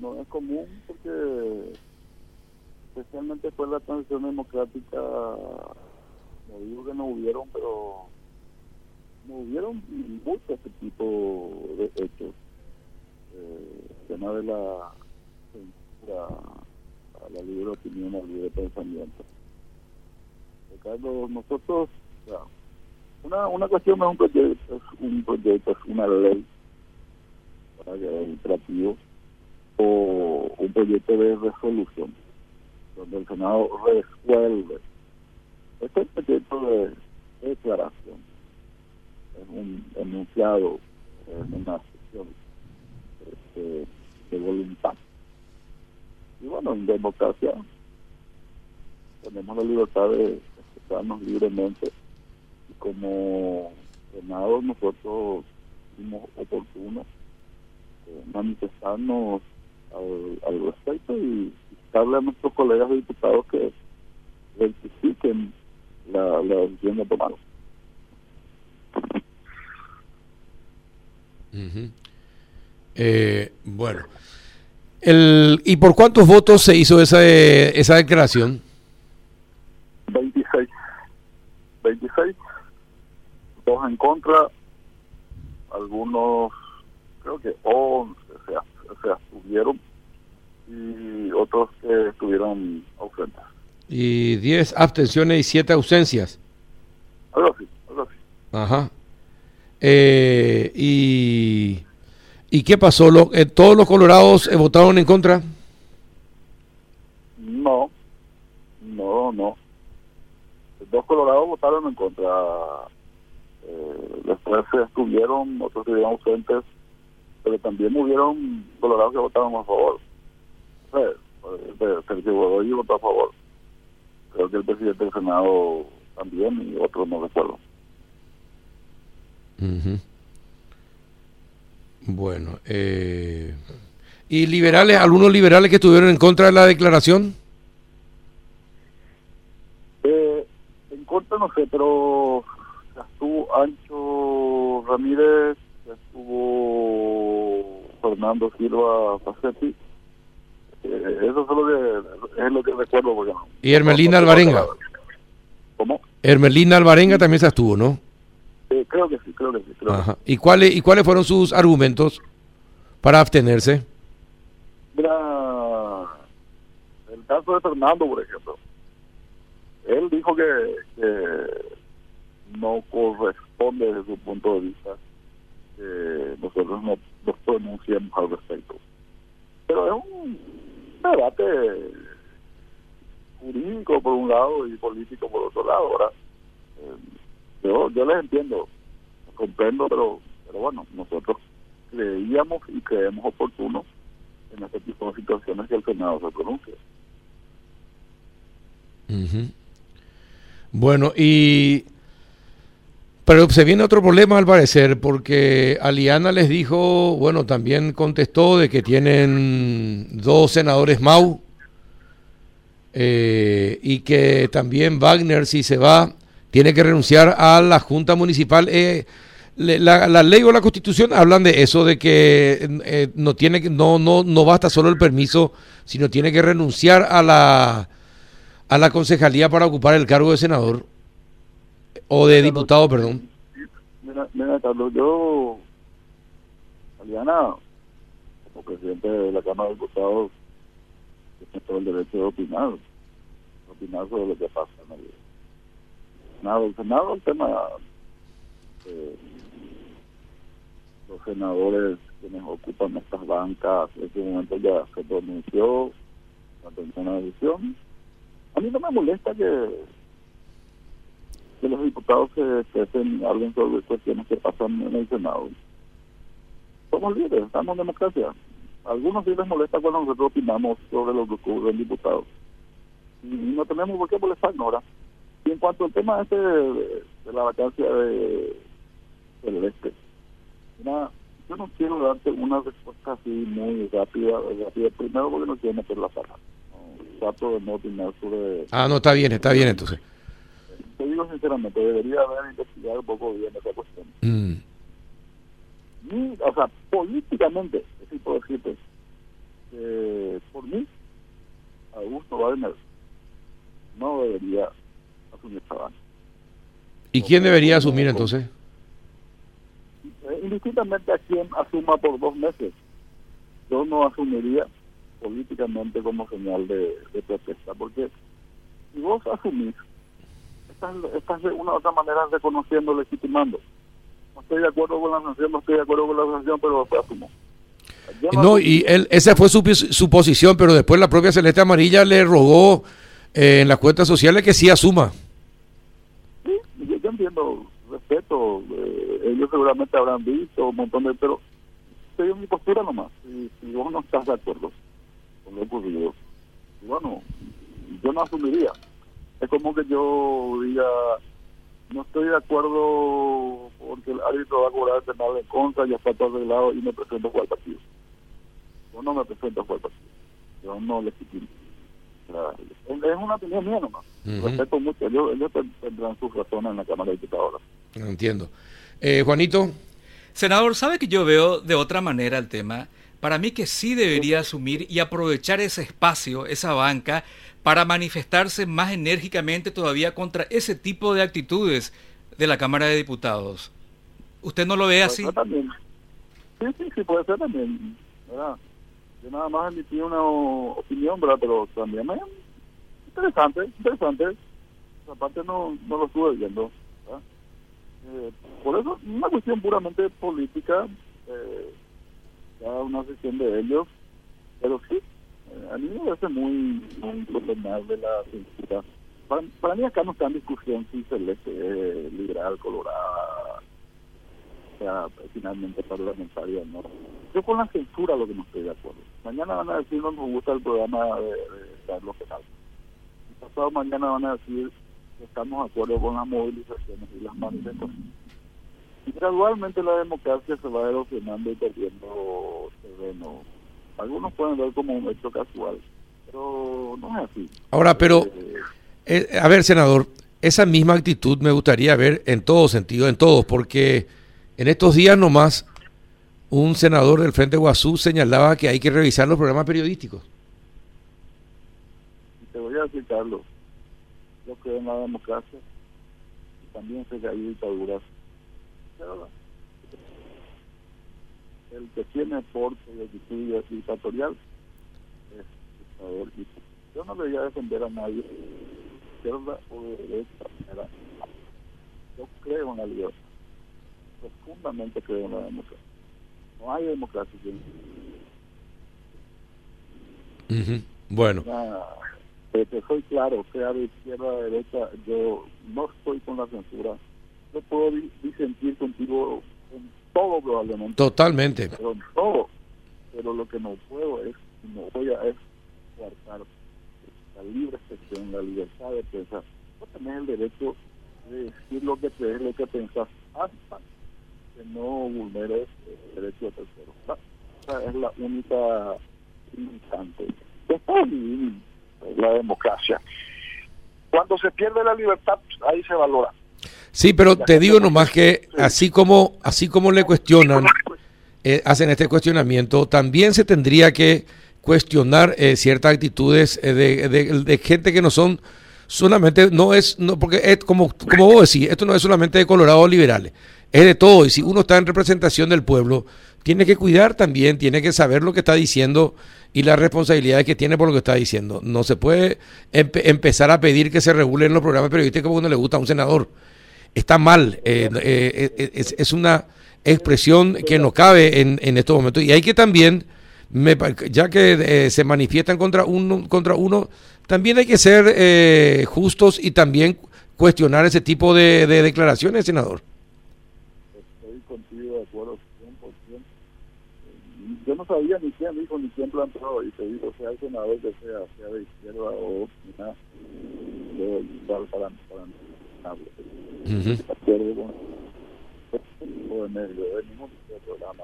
no es común porque especialmente fue la transición democrática, no digo que no hubieron, pero no hubieron mucho este tipo de hechos. Eh, el de la censura a la libre opinión, al libre pensamiento. Ricardo, nosotros, una, una cuestión es un proyecto, es un proyecto, es una ley para que administrativo o un proyecto de resolución donde el Senado resuelve. Este proyecto de declaración es un enunciado en una sesión este, de voluntad. Y bueno, en democracia tenemos la libertad de expresarnos libremente y como Senado nosotros fuimos oportunos eh, manifestarnos al, al respecto y darle a nuestros colegas diputados que rectifiquen la, la decisión de tomar. eh, bueno, el, ¿y por cuántos votos se hizo esa, esa declaración? 26. 26. Dos en contra, algunos, creo que 11 abstuvieron y otros que estuvieron ausentes. Y 10 abstenciones y 7 ausencias. Algo así, algo así. Ajá. Eh, y, ¿Y qué pasó? ¿Lo, eh, ¿Todos los colorados eh, votaron en contra? No, no, no. Dos colorados votaron en contra. Eh, después se estuvieron, otros estuvieron ausentes, pero también hubieron colorados que votaron a favor. Sergio Godoy votó a favor. Creo que el presidente del Senado también y otros no recuerdo. Bueno, eh, ¿y liberales, algunos liberales que estuvieron en contra de la declaración? Eh, en contra no sé, pero estuvo Ancho Ramírez, estuvo Fernando Silva Facetti eh, eso es lo que, es lo que recuerdo. Porque ¿Y Hermelina Alvarenga? ¿Cómo? Hermelina Alvarenga también se estuvo, ¿no? Eh, creo que sí, creo que sí. Creo ¿Y, cuáles, ¿Y cuáles fueron sus argumentos para abstenerse? Mira, el caso de Fernando, por ejemplo, él dijo que, no corresponde desde su punto de vista que nosotros no nos pronunciemos al respecto. Pero es un debate jurídico por un lado y político por otro lado. Ahora, eh, yo, les entiendo, comprendo, pero, pero bueno, nosotros creíamos y creemos oportuno en este tipo de situaciones que el Senado se pronuncie. Bueno, y pero se viene otro problema al parecer, porque Aliana les dijo, bueno, también contestó de que tienen dos senadores Mau eh, y que también Wagner, si se va, tiene que renunciar a la Junta Municipal. Eh, la, ley o la Constitución hablan de eso, de que eh, no tiene no no no basta solo el permiso, sino tiene que renunciar a la a la concejalía para ocupar el cargo de senador. O de diputado, perdón. Mira, mira, Carlos, yo, Aliana, como presidente de la Cámara de Diputados, tengo todo el derecho de opinar, opinar sobre lo que pasa en el Senado. El Senado, el tema, eh, los senadores quienes ocupan estas bancas, en este momento ya se pronunció, la decisión. A mí no me molesta que que los diputados que expresen hablen sobre cuestiones que pasan en el Senado. Somos libres, estamos en democracia. Algunos sí les molesta cuando nosotros opinamos sobre lo que ocurre en diputados. Y no tenemos por qué molestarnos ahora. Y en cuanto al tema este de, la vacancia de, del este, yo no quiero darte una respuesta así muy rápida, rápida. primero porque no quiero meter la pata. trato de no opinar sobre... Ah, no, está bien, está bien entonces digo sinceramente, debería haber investigado un poco bien esa cuestión. Mm. o sea, políticamente, si puedo decirte, que por mí, Augusto Wagner no debería asumir esta banca. ¿Y quién debería asumir entonces? Eh, indistintamente a quien asuma por dos meses, yo no asumiría políticamente como señal de, de protesta, porque si vos asumís, estás, estás de una u otra manera reconociendo, legitimando. No estoy de acuerdo con la sanción, no estoy de acuerdo con la sanción, pero después asumo. No, y él, esa fue su, su posición, pero después la propia Celeste Amarilla le rogó eh, en las cuentas sociales que sí asuma. Sí, yo, yo entiendo, respeto, eh, ellos seguramente habrán visto un montón de, pero estoy en mi postura nomás. Si, si vos no estás de acuerdo con lo ocurrido, bueno, yo no asumiría. Es como que yo diga, no estoy de acuerdo porque el árbitro va a cobrar penal en contra, ya está todo arreglado y me presento el partido. Yo no me presento el partido. Yo no legitimo. O sea, es una opinión mía nomás. Ujú. Respeto mucho. Ellos, ellos ten- tendrán sus razones en la Cámara de Diputados. Entiendo. Eh, Juanito, Senador, ¿sabe que yo veo de otra manera el tema? Para mí que sí debería asumir y aprovechar ese espacio, esa banca, para manifestarse más enérgicamente todavía contra ese tipo de actitudes de la Cámara de Diputados. ¿Usted no lo ve así? también. Sí, sí, sí, puede ser también. ¿verdad? Yo nada más emití una opinión, ¿verdad? Pero también es interesante, interesante. Esa parte no, no lo estuve viendo. Eh, por eso, una cuestión puramente política, eh, ya una sesión de ellos, pero sí, eh, a mí me parece muy, muy condenable la censura. Para, para mí acá no está en discusión si Celeste es liberal, colorada, sea finalmente parlamentaria no. Yo con la censura lo que no estoy de acuerdo. Mañana van a decir no nos gusta el programa de, de Carlos Penal. Y pasado mañana van a decir que estamos de acuerdo con las movilizaciones y las manifestaciones. Y gradualmente la democracia se va erosionando y perdiendo terreno. Algunos pueden ver como un hecho casual, pero no es así. ahora, pero, Eh, eh, a ver, senador, esa misma actitud me gustaría ver en todo sentido, en todos, porque en estos días nomás un senador del Frente Guazú señalaba que hay que revisar los programas periodísticos. Te voy a decir, Carlos, yo creo en la democracia y también sé que hay dictaduras. Pero, El que tiene porte y actitud dictatorial es dictador. Yo no le voy a defender a nadie, de izquierda o de derecha. Yo creo en la libertad. Profundamente creo en la democracia. No hay democracia sin Ujú. Bueno, una- eh, te soy claro, sea de izquierda o de derecha, yo no estoy con la censura. Yo puedo di- disentir contigo en todo probablemente, totalmente. pero en todo. Pero lo que no puedo es, no voy a es coartar la libre expresión, la libertad de pensar. Vos tenés el derecho de decir lo que crees, lo que pensás, hasta que no vulneres el derecho de terceros. Esa- Esa es la única limitante. Después vivir la democracia. Cuando se pierde la libertad, ahí se valora. Sí, pero te digo nomás que así como, así como le cuestionan, eh, hacen este cuestionamiento, también se tendría que cuestionar eh, ciertas actitudes eh, de, de- de gente que no son solamente, no es, no, porque es como, como vos decís, esto no es solamente de colorados liberales, es de todo, y si uno está en representación del pueblo, tiene que cuidar también, tiene que saber lo que está diciendo y las responsabilidades que tiene por lo que está diciendo. No se puede empe- empezar a pedir que se regulen los programas periodísticos porque no le gusta a un senador está mal. eh, eh, eh, es, una expresión que no cabe en, en estos momentos. Y hay que también, ya que se manifiestan contra uno, contra uno, también hay que ser justos y también cuestionar ese tipo de, de declaraciones, senador. Estoy contigo de acuerdo 100%. Yo no sabía ni quién dijo ni quién planteó, y te digo, sea el senador que sea, sea de izquierda o nada, yo igual para, para nada. Ujú. De acuerdo con o de medio, de ningún de programa.